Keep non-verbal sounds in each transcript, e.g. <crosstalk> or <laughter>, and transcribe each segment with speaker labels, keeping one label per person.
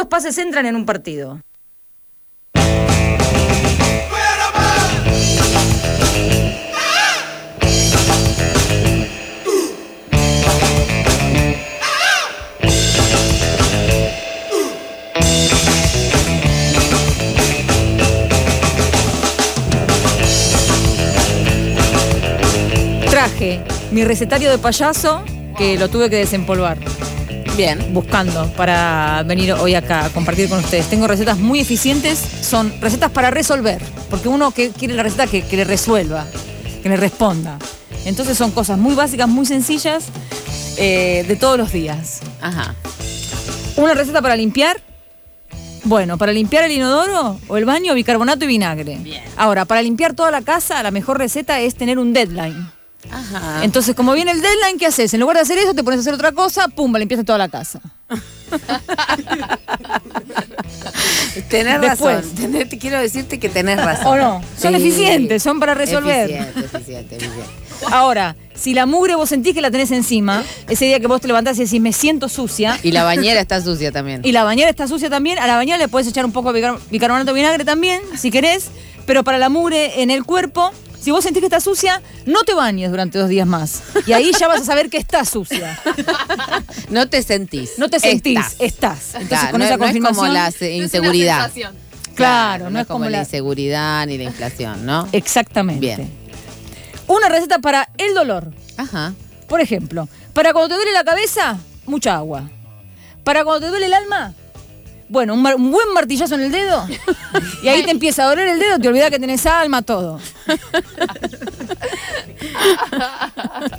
Speaker 1: ¿Cuántos pases entran en un partido? Traje mi recetario de payaso que lo tuve que desempolvar
Speaker 2: Bien.
Speaker 1: buscando para venir hoy acá a compartir con ustedes. Tengo recetas muy eficientes, son recetas para resolver, porque uno que quiere la receta que, que le resuelva, que le responda. Entonces son cosas muy básicas, muy sencillas, eh, de todos los días.
Speaker 2: Ajá.
Speaker 1: Una receta para limpiar. Bueno, para limpiar el inodoro o el baño, bicarbonato y vinagre.
Speaker 2: Bien.
Speaker 1: Ahora, para limpiar toda la casa, la mejor receta es tener un deadline.
Speaker 2: Ajá.
Speaker 1: Entonces, como viene el deadline, ¿qué haces? En lugar de hacer eso, te pones a hacer otra cosa, pum, limpiaste toda la casa. <laughs>
Speaker 2: tenés
Speaker 1: después.
Speaker 2: razón. Tenés- te quiero decirte que tenés razón.
Speaker 1: ¿O no? Son eficientes, son para resolver.
Speaker 2: Eficiente, eficiente, eficiente.
Speaker 1: Ahora, si la mugre vos sentís que la tenés encima, ese día que vos te levantás y decís, me siento sucia,
Speaker 2: Y la bañera está sucia también.
Speaker 1: y la bañera está sucia también, a la bañera le puedes echar un poco de bicar- bicarbonato de vinagre también, si querés, pero para la mugre en el cuerpo, si vos sentís que está sucia, no te bañes durante dos días más. Y ahí ya vas a saber que está sucia. <laughs>
Speaker 2: No te sentís.
Speaker 1: No te sentís,
Speaker 2: Estás.
Speaker 1: estás. Entonces
Speaker 2: Claro,
Speaker 1: con
Speaker 2: no,
Speaker 1: esa
Speaker 2: no es como la se- inseguridad.
Speaker 1: Claro, no es como
Speaker 2: la
Speaker 1: la-
Speaker 2: inseguridad ni la inflación, ¿no?
Speaker 1: Exactamente.
Speaker 2: Bien.
Speaker 1: Una receta para el dolor.
Speaker 2: Ajá.
Speaker 1: Por ejemplo, para cuando te duele la cabeza, mucha agua. Para cuando te duele el alma, bueno, un, mar- un buen martillazo en el dedo. Y ahí te empieza a doler el dedo, te olvidas que tenés alma, todo.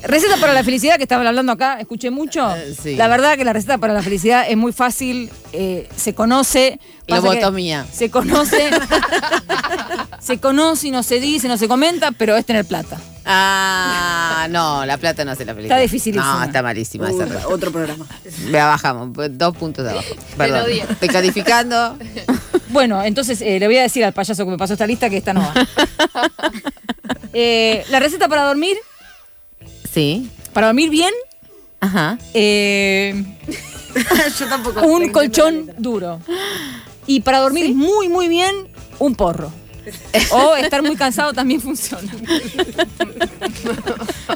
Speaker 1: receta para la felicidad, que estaban hablando acá, escuché mucho.
Speaker 2: Eh, sí.
Speaker 1: La verdad que la receta para la felicidad es muy fácil, eh, se conoce.
Speaker 2: Lobotomía.
Speaker 1: Se conoce. <laughs> se conoce y no se dice, no se comenta, pero es tener plata.
Speaker 2: Ah, no, la plata no hace la felicidad.
Speaker 1: Está dificilísima.
Speaker 2: No, está malísima esa receta.
Speaker 3: otro programa. <laughs>
Speaker 2: La bajamos, dos puntos de abajo. <laughs> Perdón. Estoy calificando.
Speaker 1: Bueno, entonces eh, le voy a decir al payaso que me pasó esta lista que esta no va. Eh, la receta para dormir,
Speaker 2: Sí.
Speaker 1: para dormir bien,
Speaker 2: Ajá.
Speaker 1: eh,
Speaker 3: Yo tampoco.
Speaker 1: un colchón duro. Y para dormir muy, muy bien, un porro. <laughs> O estar muy cansado también funciona. <laughs>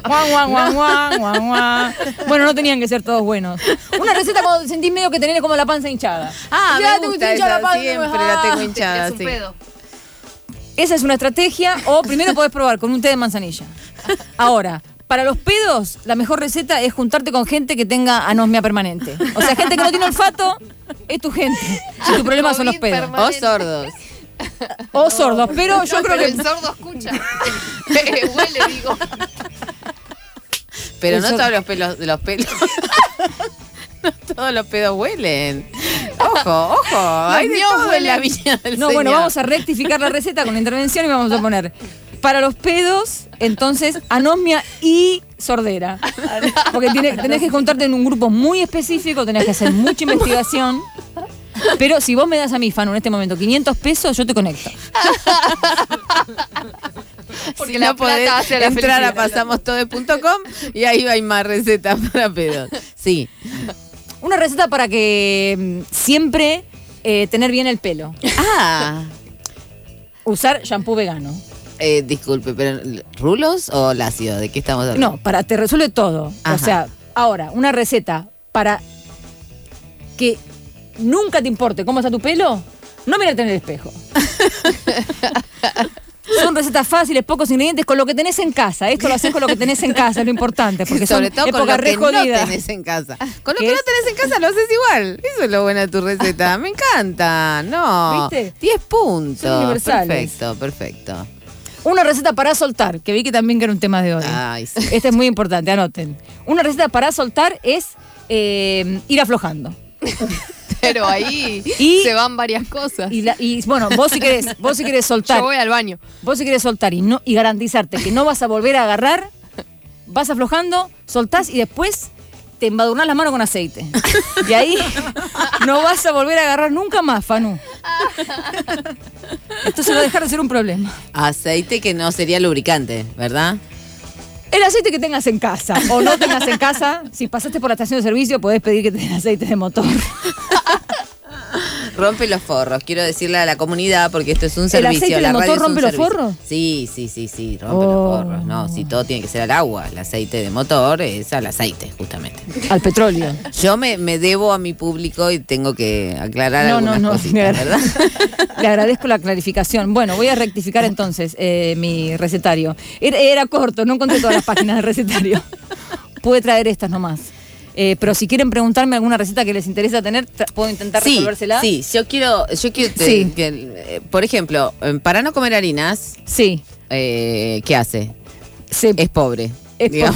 Speaker 1: Guau, guau, guau, guau, guau, guau. Bueno, no tenían que ser todos buenos. Una receta cuando te sentís medio que tenés como la panza hinchada.
Speaker 2: Ah,
Speaker 1: Ya
Speaker 2: me
Speaker 1: tengo
Speaker 2: gusta
Speaker 1: hinchada
Speaker 2: esa,
Speaker 1: la panza,
Speaker 2: siempre
Speaker 1: ah.
Speaker 2: la tengo hinchada,
Speaker 3: Es un
Speaker 2: sí.
Speaker 3: pedo.
Speaker 1: Esa es una estrategia. O primero podés probar con un té de manzanilla. Ahora, para los pedos, la mejor receta es juntarte con gente que tenga anosmia permanente. O sea, gente que no tiene olfato, es tu gente. Si tu problema son los pedos.
Speaker 3: permanente.
Speaker 2: O sordos.
Speaker 1: O sordos, pero yo
Speaker 3: No,
Speaker 1: creo
Speaker 3: pero
Speaker 1: que.
Speaker 3: el sordo escucha. <laughs> Eh, Huele, digo.
Speaker 2: Pero no todos los pelos, los pelos. <laughs> no todos los pedos huelen. Ojo, ojo. Hay todo en la
Speaker 3: huelen.
Speaker 2: viña del
Speaker 1: No, bueno, vamos a rectificar la receta con la intervención y vamos a poner. Para los pedos, entonces, anosmia y sordera. Porque tiene- tenés que juntarte en un grupo muy específico, tenés que hacer mucha investigación. Pero si vos me das a mí, Fanu, en este momento 500 pesos, yo te conecto.
Speaker 3: Porque
Speaker 2: si
Speaker 3: la
Speaker 2: no podés
Speaker 3: hace la
Speaker 2: entrar a pasamos.com y ahí hay más recetas para pedos. Sí.
Speaker 1: Una receta para que mm, siempre eh, tener bien el pelo.
Speaker 2: Ah,
Speaker 1: Usar shampoo vegano.
Speaker 2: Eh, disculpe, pero ¿rulos o lacio? ¿De qué estamos hablando?
Speaker 1: No, para te resuelve todo. O sea, ahora, una receta para que nunca te importe cómo está tu pelo, no mirarte en el espejo. <laughs> Son recetas fáciles, pocos ingredientes, con lo que tenés en casa. Esto lo haces con lo que tenés en casa, es lo importante, porque
Speaker 2: Sobre
Speaker 1: son
Speaker 2: todo con lo que no tenés en casa. Con lo
Speaker 1: ¿Qué
Speaker 2: que no tenés en casa lo haces igual. Eso es lo bueno de tu receta. Me encanta. No.
Speaker 1: ¿Viste?
Speaker 2: 10 puntos.
Speaker 1: Son.
Speaker 2: Perfecto, perfecto.
Speaker 1: Una receta para soltar, que vi que también que era un tema de hoy.
Speaker 2: Ay, sí. <laughs>
Speaker 1: Este es muy importante, anoten. Una receta para soltar es eh, ir aflojando. <laughs>
Speaker 3: Pero ahí
Speaker 1: Y-
Speaker 3: se van varias cosas.
Speaker 1: Y, la- y, bueno, vos si querés, vos si querés soltar, <laughs>
Speaker 3: Yo voy al baño.
Speaker 1: vos si querés soltar y no y garantizarte que no vas a volver a agarrar, vas aflojando, soltás y después te embadurnás la mano con aceite. Y ahí no vas a volver a agarrar nunca más, Fanu. Esto se va a dejar de ser un problema.
Speaker 2: Aceite que no sería lubricante, ¿verdad?
Speaker 1: El aceite que tengas en casa o no tengas en casa, si pasaste por la estación de servicio, podés pedir que te den aceite de motor.
Speaker 2: Rompe los forros, quiero decirle a la comunidad, porque esto es un servicio.
Speaker 1: aceite
Speaker 2: la
Speaker 1: del motor rompe los
Speaker 2: servicio.
Speaker 1: forros?
Speaker 2: Sí, sí, sí, sí, rompe
Speaker 1: Oh.
Speaker 2: los forros. No, si todo tiene que ser al agua. El aceite de motor es al aceite, justamente.
Speaker 1: Al petróleo.
Speaker 2: Yo me, me debo a mi público y tengo que aclarar
Speaker 1: No, no,
Speaker 2: algunas
Speaker 1: no.
Speaker 2: cositas, <laughs> ¿verdad?
Speaker 1: le agradezco la clarificación. Bueno, voy a rectificar entonces eh, mi recetario. Era, era corto, no encontré todas las páginas del recetario. <laughs> Pude traer estas nomás. Eh, pero si quieren preguntarme alguna receta que les interesa tener, puedo intentar
Speaker 2: Sí,
Speaker 1: resolvérsela.
Speaker 2: sí, yo quiero, yo quiero te-
Speaker 1: Sí.
Speaker 2: que, eh, por ejemplo, eh, para no comer harinas,
Speaker 1: Sí.
Speaker 2: eh, ¿qué hace?
Speaker 1: sí.
Speaker 2: Es pobre.
Speaker 1: Es pobre.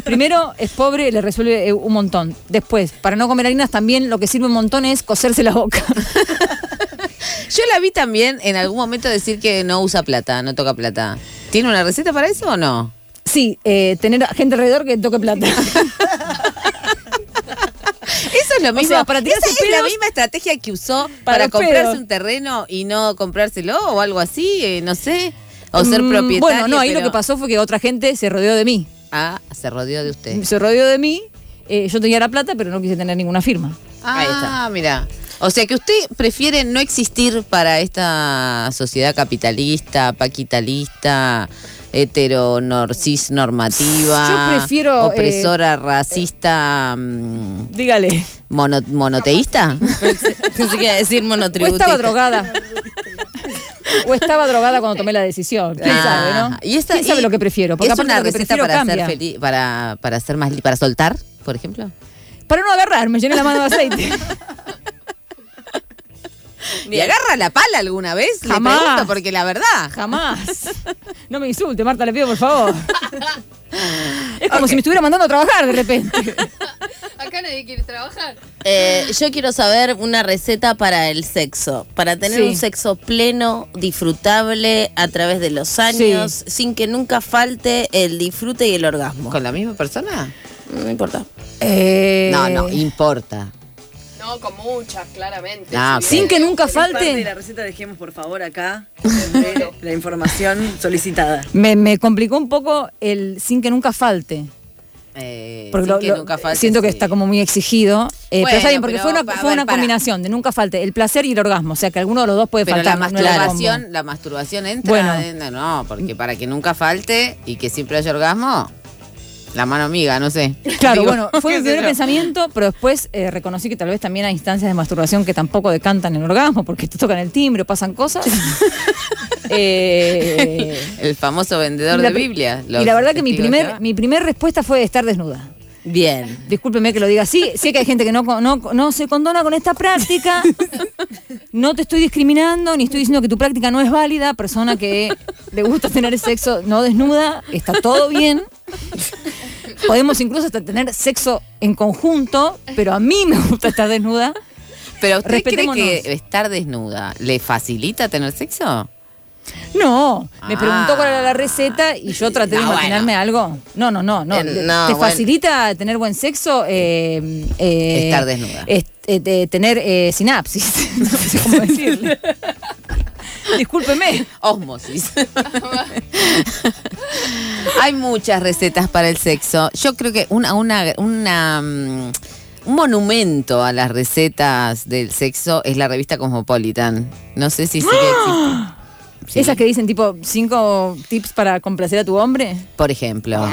Speaker 1: <laughs> Primero, es pobre, le resuelve un montón. Después, para no comer harinas, también lo que sirve un montón es coserse la boca. <laughs>
Speaker 2: Yo la vi también en algún momento decir que no usa plata, no toca plata. ¿Tiene una receta para eso o no?
Speaker 1: Sí, eh, tener gente alrededor que toque plata. <laughs>
Speaker 2: Es lo mismo.
Speaker 1: sea, para tirar
Speaker 2: Esa
Speaker 1: sus
Speaker 2: es la misma estrategia que usó
Speaker 1: Para
Speaker 2: comprarse un terreno y no comprárselo o algo así, eh, no sé. O ser
Speaker 1: Mm,
Speaker 2: propietario.
Speaker 1: Bueno, no, ahí lo que pasó fue que otra gente se rodeó de mí.
Speaker 2: Ah, se rodeó de usted.
Speaker 1: Se rodeó de mí. eh, yo tenía la plata, pero no quise tener ninguna firma.
Speaker 2: Ahí está. mira. O sea que usted prefiere no existir para esta sociedad capitalista, paquitalista, heteronorcis normativa,
Speaker 1: Yo prefiero, eh,
Speaker 2: opresora, racista, mm,
Speaker 1: Dígale.
Speaker 2: mono- monoteísta.
Speaker 4: Pensé que decir
Speaker 1: O
Speaker 4: monotributista.
Speaker 1: estaba drogada. o estaba drogada cuando tomé la decisión. ¿Quién
Speaker 2: Ah,
Speaker 1: sabe, no?
Speaker 2: Y esta,
Speaker 1: ¿Quién sabe
Speaker 2: y-
Speaker 1: lo que prefiero? Porque
Speaker 2: ¿Es una receta para
Speaker 1: cambia.
Speaker 2: ser feliz, para, para ser más para soltar, por ejemplo?
Speaker 1: Para no agarrar, me llené la mano de aceite. <laughs> <laughs>
Speaker 2: ¿Y agarra la pala alguna vez? Le
Speaker 1: Jamás.
Speaker 2: pregunto, porque la verdad.
Speaker 1: Jamás. No me insulte, Marta, le pido por favor. <laughs> Es como si me estuviera mandando a trabajar de repente. <laughs>
Speaker 3: Acá nadie quiere trabajar.
Speaker 4: Eh, yo quiero saber una receta para el sexo, para tener
Speaker 1: Sí.
Speaker 4: un sexo pleno, disfrutable a través de los años, sin que nunca falte el disfrute y el orgasmo.
Speaker 2: ¿Con la misma persona?
Speaker 4: No importa.
Speaker 1: Eh,
Speaker 2: No, no, importa.
Speaker 3: No, con muchas, claramente.
Speaker 2: Ah, ok.
Speaker 1: Sin que nunca falte.
Speaker 5: la receta dejemos por favor acá la información solicitada.
Speaker 1: Me, me complicó un poco el sin que nunca falte.
Speaker 2: Eh,
Speaker 1: Porque
Speaker 2: sin
Speaker 1: lo-
Speaker 2: que
Speaker 1: lo-
Speaker 2: nunca falte,
Speaker 1: siento que
Speaker 2: sí.
Speaker 1: está como muy exigido. Eh,
Speaker 2: Bueno,
Speaker 1: pero está bien, porque
Speaker 2: pero,
Speaker 1: fue una,
Speaker 2: ver,
Speaker 1: fue una
Speaker 2: pará.
Speaker 1: combinación de nunca falte el placer y el orgasmo. O sea que alguno de los dos puede
Speaker 2: Pero
Speaker 1: faltar.
Speaker 2: la
Speaker 1: no
Speaker 2: masturbación, la masturbación entra
Speaker 1: Bueno.
Speaker 2: adentro, no, porque para que nunca falte y que siempre haya orgasmo, la mano amiga, no sé.
Speaker 1: Claro,
Speaker 2: Digo,
Speaker 1: bueno, <laughs> fue mi primer pensamiento, pero después eh, reconocí que tal vez también hay instancias de masturbación que tampoco decantan en orgasmo, porque te tocan el timbre pasan cosas. <laughs> Eh,
Speaker 2: El famoso vendedor
Speaker 1: la
Speaker 2: de Biblia.
Speaker 1: Y la verdad que mi primer, mi primer respuesta fue estar desnuda.
Speaker 4: Bien.
Speaker 1: Discúlpeme que lo diga así. Sé que hay gente que no, no, no se condona con esta práctica. No te estoy discriminando, ni estoy diciendo que tu práctica no es válida. Persona que le gusta tener sexo no desnuda, está todo bien. Podemos incluso hasta tener sexo en conjunto, pero a mí me gusta estar desnuda.
Speaker 2: Pero ¿usted cree que estar desnuda le facilita tener sexo?
Speaker 1: No, me
Speaker 2: Ah.
Speaker 1: preguntó cuál era la receta y yo traté de
Speaker 2: No,
Speaker 1: imaginarme algo. No, no, no, no.
Speaker 4: Eh, no,
Speaker 1: ¿Te
Speaker 4: bueno.
Speaker 1: facilita tener buen sexo? Eh, eh,
Speaker 2: Estar desnuda.
Speaker 1: es- eh, de tener eh, sinapsis. <laughs> no sé cómo decirle. Discúlpeme.
Speaker 2: Osmosis. <laughs> Hay muchas recetas para el sexo. Yo creo que una, una, una, mm, un monumento a las recetas del sexo es la revista Cosmopolitan. No sé si sigue existiendo. Sí.
Speaker 1: Esas que dicen tipo cinco tips para complacer a tu hombre.
Speaker 2: Por ejemplo.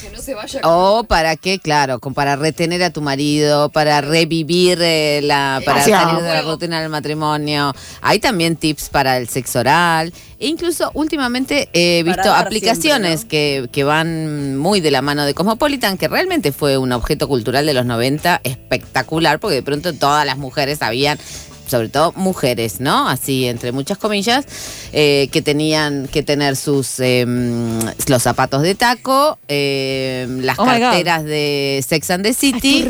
Speaker 3: Que no se vaya
Speaker 2: O para qué, claro, con- para retener a tu marido, para revivir eh, la, para
Speaker 1: Hacia
Speaker 2: salir de la rutina del matrimonio. Hay también tips para el sexo oral. E incluso últimamente he visto aplicaciones
Speaker 5: siempre,
Speaker 2: que, que van muy de la mano de Cosmopolitan, que realmente fue un objeto cultural de los 90 espectacular, porque de pronto todas las mujeres sabían sobre todo mujeres, ¿no? Así, entre muchas comillas, eh, que tenían que tener sus em, los zapatos de taco, em, las
Speaker 1: Oh
Speaker 2: carteras de Sex and the City.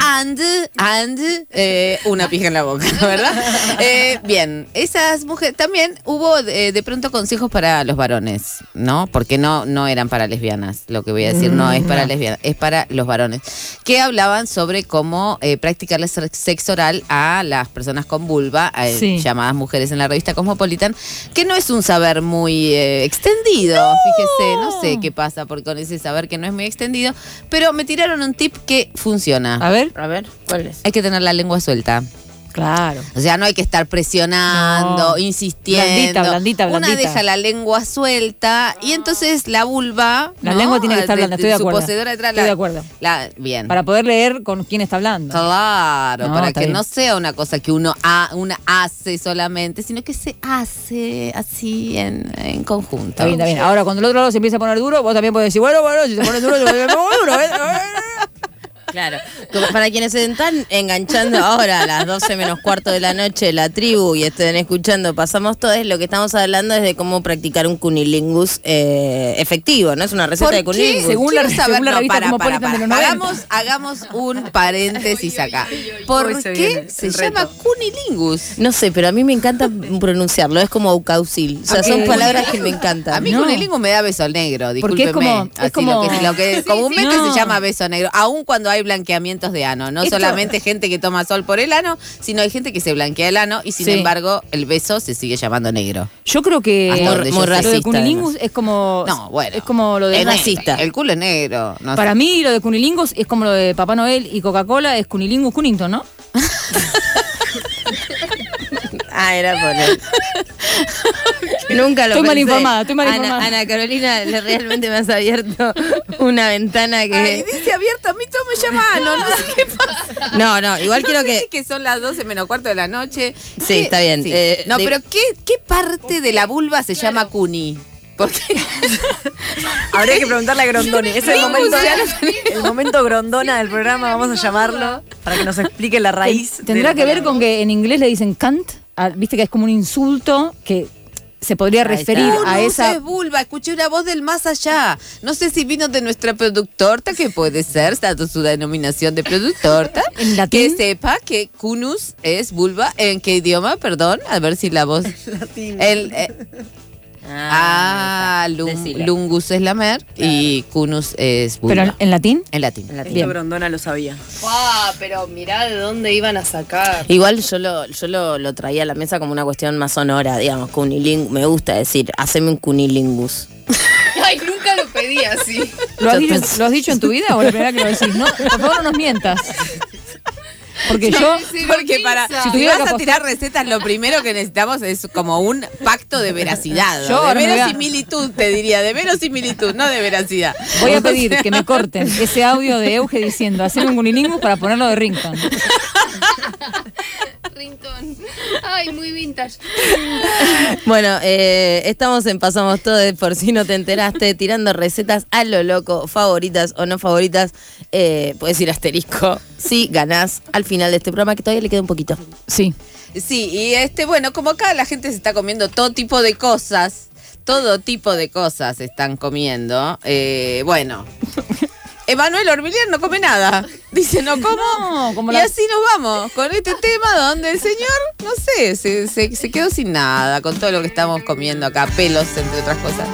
Speaker 2: And, and, eh, una pija en la boca, ¿verdad? Eh, bien, esas mujeres, también hubo de pronto consejos para los varones, ¿no? Porque no, no eran para lesbianas, lo que voy a decir, no es
Speaker 1: Mm,
Speaker 2: para lesbianas, es para los varones, que hablaban sobre cómo practicarle ser- sexo oral a las personas con vulva, eh,
Speaker 1: Sí.
Speaker 2: llamadas mujeres en la revista Cosmopolitan, que no es un saber muy eh, extendido, fíjese, no sé qué pasa por con ese saber que no es muy extendido, pero me tiraron un tip que funciona.
Speaker 1: A ver.
Speaker 4: A ver, ¿cuál es?
Speaker 2: Hay que tener la lengua suelta.
Speaker 1: Claro.
Speaker 2: O sea, no hay que estar presionando,
Speaker 1: No.
Speaker 2: insistiendo.
Speaker 1: Blandita, blandita,
Speaker 2: Una
Speaker 1: blandita.
Speaker 2: deja la lengua suelta y entonces la vulva.
Speaker 1: La
Speaker 2: ¿no?
Speaker 1: lengua tiene que estar blanda, estoy de
Speaker 2: su
Speaker 1: acuerdo.
Speaker 2: poseedora detrás,
Speaker 1: Estoy
Speaker 2: la-
Speaker 1: de acuerdo.
Speaker 2: la- bien.
Speaker 1: Para poder leer con quién está hablando.
Speaker 2: Claro,
Speaker 1: No,
Speaker 2: para que
Speaker 1: bien.
Speaker 2: no sea una cosa que uno ha- una hace solamente, sino que se hace así en, en conjunto.
Speaker 1: Está bien, está bien. Ahora, cuando el otro lado se empieza a poner duro, vos también podés decir, bueno, bueno, si se pone duro, yo me pongo duro. ¿eh?
Speaker 4: Claro. Como para quienes se están enganchando ahora a las 12 menos cuarto de la noche la tribu y estén escuchando Pasamos Todos, lo que estamos hablando es de cómo practicar un cunilingus eh, efectivo, ¿no? Es una receta
Speaker 2: ¿Por
Speaker 4: de
Speaker 2: qué?
Speaker 4: cunilingus.
Speaker 1: Según la-
Speaker 2: saber-
Speaker 1: según la
Speaker 2: no,
Speaker 1: revista
Speaker 2: para, para, para.
Speaker 1: 90.
Speaker 2: Hagamos, hagamos un paréntesis acá. ¿Por
Speaker 5: se
Speaker 2: qué se llama cunilingus?
Speaker 4: No sé, pero a mí me encanta pronunciarlo, es como aucausil. O sea, son palabras que me encantan.
Speaker 2: A mí
Speaker 1: No.
Speaker 2: cunilingus me da beso negro,
Speaker 1: Porque es
Speaker 2: discúlpeme.
Speaker 1: como- es
Speaker 2: Así
Speaker 1: como-
Speaker 2: lo que, lo que
Speaker 1: Sí,
Speaker 2: comúnmente
Speaker 1: sí. No.
Speaker 2: se llama beso negro, aun cuando hay blanqueamientos de ano. No
Speaker 1: Esto-
Speaker 2: solamente gente que toma sol por el ano, sino hay gente que se blanquea el ano y sin
Speaker 1: Sí.
Speaker 2: embargo el beso se sigue llamando negro.
Speaker 1: Yo creo que
Speaker 2: Hasta donde yo sé.
Speaker 1: lo de
Speaker 4: racista,
Speaker 1: cunilingus es como.
Speaker 2: No, bueno.
Speaker 1: Es como lo de.
Speaker 4: Es racista.
Speaker 2: El culo es negro. no
Speaker 1: Para
Speaker 2: sé.
Speaker 1: mí, lo de cunilingus es como lo de Papá Noel y Coca-Cola, es cunilingus Cunnington, ¿no? <laughs>
Speaker 4: Ah, era por él. <laughs> Nunca lo
Speaker 1: Estoy mal
Speaker 4: pensé.
Speaker 1: informada, estoy mal
Speaker 4: Ana,
Speaker 1: informada.
Speaker 4: Ana Carolina, le- realmente me has abierto <laughs> una ventana que...
Speaker 2: dice abierto, a mí todo me llama ano, no sé qué pasa.
Speaker 4: No, no, igual quiero
Speaker 2: No sé
Speaker 4: que...
Speaker 2: si que son las 12 menos cuarto de la noche.
Speaker 4: Sí,
Speaker 2: ¿Qué-
Speaker 4: está bien. Eh,
Speaker 2: no,
Speaker 4: de-
Speaker 2: pero ¿qué, ¿qué parte de la vulva se llama cuni? Porque <laughs>
Speaker 5: Habría que preguntarle a Grondoni. Es el momento, el momento Grondona del programa, vamos a llamarlo para que nos explique la raíz.
Speaker 1: Tendrá que ver con que en inglés le dicen Kant, a- viste que es como un insulto que se podría
Speaker 4: Ahí
Speaker 1: referir
Speaker 4: está.
Speaker 1: a
Speaker 2: Cunus
Speaker 1: esa.
Speaker 2: es vulva, escuché una voz del más allá. No sé si vino de nuestra productorta, que puede ser, dado su denominación de productorta. <laughs>
Speaker 1: ¿En
Speaker 2: Que
Speaker 1: latín?
Speaker 2: sepa que cunus es vulva. ¿En qué idioma? Perdón, a ver si la voz. <laughs>
Speaker 5: Latín.
Speaker 2: El, eh, ah,
Speaker 4: decilo.
Speaker 2: lungus es lamer y cunus es vulva.
Speaker 1: Pero en, latín.
Speaker 2: en latín.
Speaker 4: En latín.
Speaker 5: Esto Grondona lo sabía.
Speaker 3: Ah, pero mirá de dónde iban a sacar.
Speaker 4: Igual yo lo, yo lo, lo traía a la mesa como una cuestión más sonora, digamos, cunilingus. Me gusta decir, haceme un cunilingus. <laughs>
Speaker 3: Ay, nunca lo pedí así.
Speaker 1: ¿Lo has,
Speaker 4: Yo
Speaker 1: dicho,
Speaker 4: pensé-
Speaker 1: ¿Lo has dicho en tu vida o la primera que lo decís? No, por favor no nos mientas. Porque yo.
Speaker 2: Porque para
Speaker 3: Si
Speaker 2: si vas a tirar recetas, lo primero que necesitamos es como un pacto de veracidad.
Speaker 1: Yo
Speaker 2: de verosimilitud, te diría, de verosimilitud, no de veracidad.
Speaker 1: Voy a pedir que me corten <laughs> ese audio de Euge diciendo hacer un cunilingus para ponerlo de rington.
Speaker 3: Rington. Ay, muy vintage.
Speaker 4: Bueno, eh, estamos en Pasamos Todo, por si no te enteraste, tirando recetas a lo loco, favoritas o no favoritas. Eh, puedes ir asterisco si ganás al final de este programa, que todavía le queda un poquito.
Speaker 1: Sí.
Speaker 2: Sí, y este, bueno, como acá la gente se está comiendo todo tipo de cosas, todo tipo de cosas están comiendo, eh, bueno. Emanuel Orbilier no come nada. Dice, no como.
Speaker 1: No, como
Speaker 2: y
Speaker 1: la-
Speaker 2: así nos vamos con este tema donde el señor, no sé, se, se- se quedó sin nada con todo lo que estamos comiendo acá, pelos, entre otras cosas.